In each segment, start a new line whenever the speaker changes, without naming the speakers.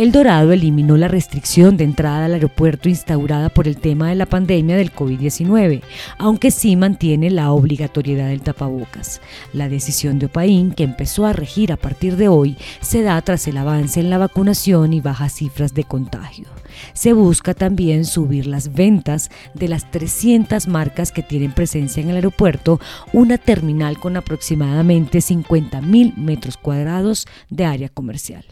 El Dorado eliminó la restricción de entrada al aeropuerto instaurada por el tema de la pandemia del COVID-19, aunque sí mantiene la obligatoriedad del tapabocas. La decisión de Opaín, que empezó a regir a partir de hoy, se da tras el avance en la vacunación y bajas cifras de contagio. Se busca también subir las ventas de las 300 marcas que tienen presencia en el aeropuerto, una terminal con aproximadamente 50.000 metros cuadrados de área comercial.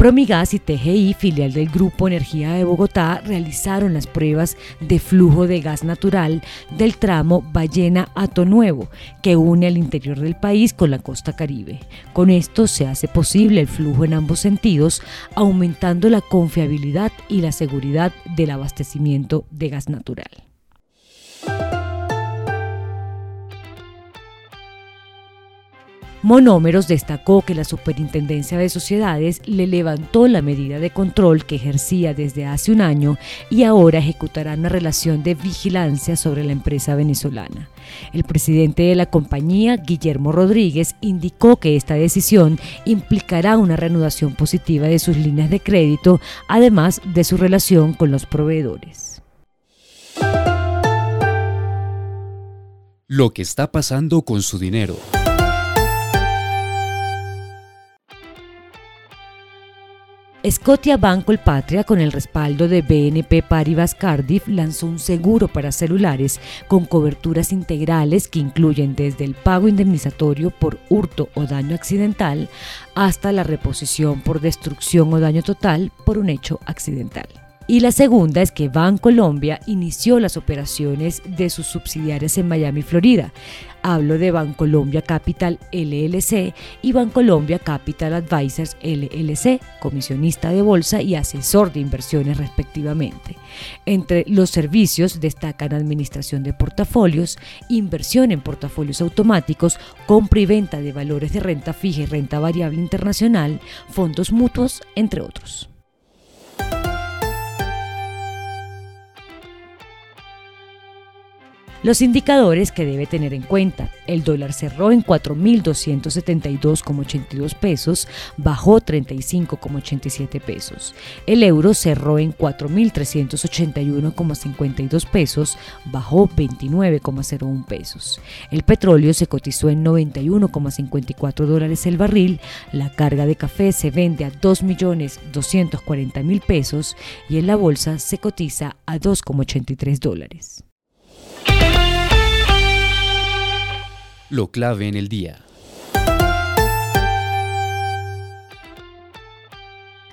Promigas y TGI, filial del Grupo Energía de Bogotá, realizaron las pruebas de flujo de gas natural del tramo Ballena-Ato Nuevo, que une al interior del país con la costa caribe. Con esto se hace posible el flujo en ambos sentidos, aumentando la confiabilidad y la seguridad del abastecimiento de gas natural. Monómeros destacó que la Superintendencia de Sociedades le levantó la medida de control que ejercía desde hace un año y ahora ejecutará una relación de vigilancia sobre la empresa venezolana. El presidente de la compañía, Guillermo Rodríguez, indicó que esta decisión implicará una reanudación positiva de sus líneas de crédito, además de su relación con los proveedores.
Lo que está pasando con su dinero.
Scotia Banco El Patria, con el respaldo de BNP Paribas Cardiff, lanzó un seguro para celulares con coberturas integrales que incluyen desde el pago indemnizatorio por hurto o daño accidental hasta la reposición por destrucción o daño total por un hecho accidental. Y la segunda es que Bancolombia inició las operaciones de sus subsidiarias en Miami, Florida. Hablo de Bancolombia Capital LLC y Bancolombia Capital Advisors LLC, comisionista de bolsa y asesor de inversiones respectivamente. Entre los servicios destacan administración de portafolios, inversión en portafolios automáticos, compra y venta de valores de renta fija y renta variable internacional, fondos mutuos, entre otros. Los indicadores que debe tener en cuenta. El dólar cerró en 4.272,82 pesos, bajó 35,87 pesos. El euro cerró en 4.381,52 pesos, bajó 29,01 pesos. El petróleo se cotizó en 91,54 dólares el barril. La carga de café se vende a 2.240.000 pesos y en la bolsa se cotiza a 2,83 dólares.
Lo clave en el día.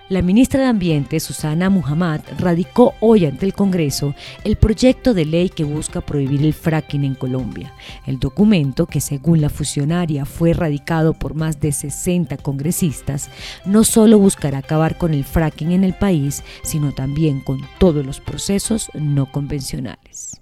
La ministra de Ambiente, Susana Muhammad, radicó hoy ante el Congreso el proyecto de ley que busca prohibir el fracking en Colombia. El documento, que según la fusionaria fue radicado por más de 60 congresistas, no solo buscará acabar con el fracking en el país, sino también con todos los procesos no convencionales.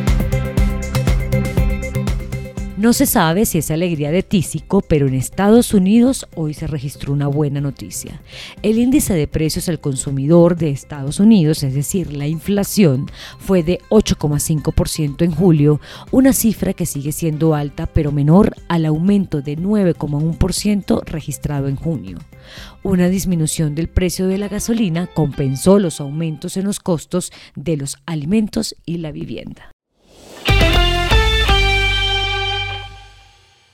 No se sabe si es alegría de Tísico, pero en Estados Unidos hoy se registró una buena noticia. El índice de precios al consumidor de Estados Unidos, es decir, la inflación, fue de 8,5% en julio, una cifra que sigue siendo alta pero menor al aumento de 9,1% registrado en junio. Una disminución del precio de la gasolina compensó los aumentos en los costos de los alimentos y la vivienda.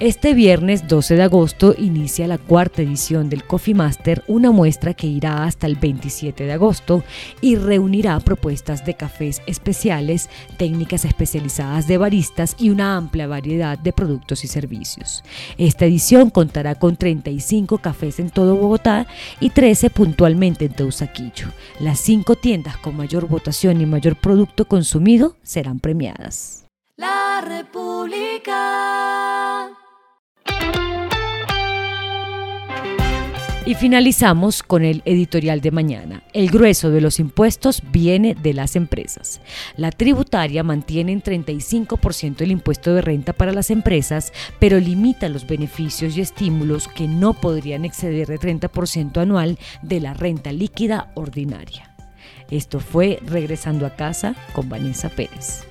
Este viernes 12 de agosto inicia la cuarta edición del Coffee Master, una muestra que irá hasta el 27 de agosto y reunirá propuestas de cafés especiales, técnicas especializadas de baristas y una amplia variedad de productos y servicios. Esta edición contará con 35 cafés en todo Bogotá y 13 puntualmente en Teusaquillo. Las cinco tiendas con mayor votación y mayor producto consumido serán premiadas.
La República.
Y finalizamos con el editorial de mañana. El grueso de los impuestos viene de las empresas. La tributaria mantiene en 35% el impuesto de renta para las empresas, pero limita los beneficios y estímulos que no podrían exceder el 30% anual de la renta líquida ordinaria. Esto fue Regresando a casa con Vanessa Pérez.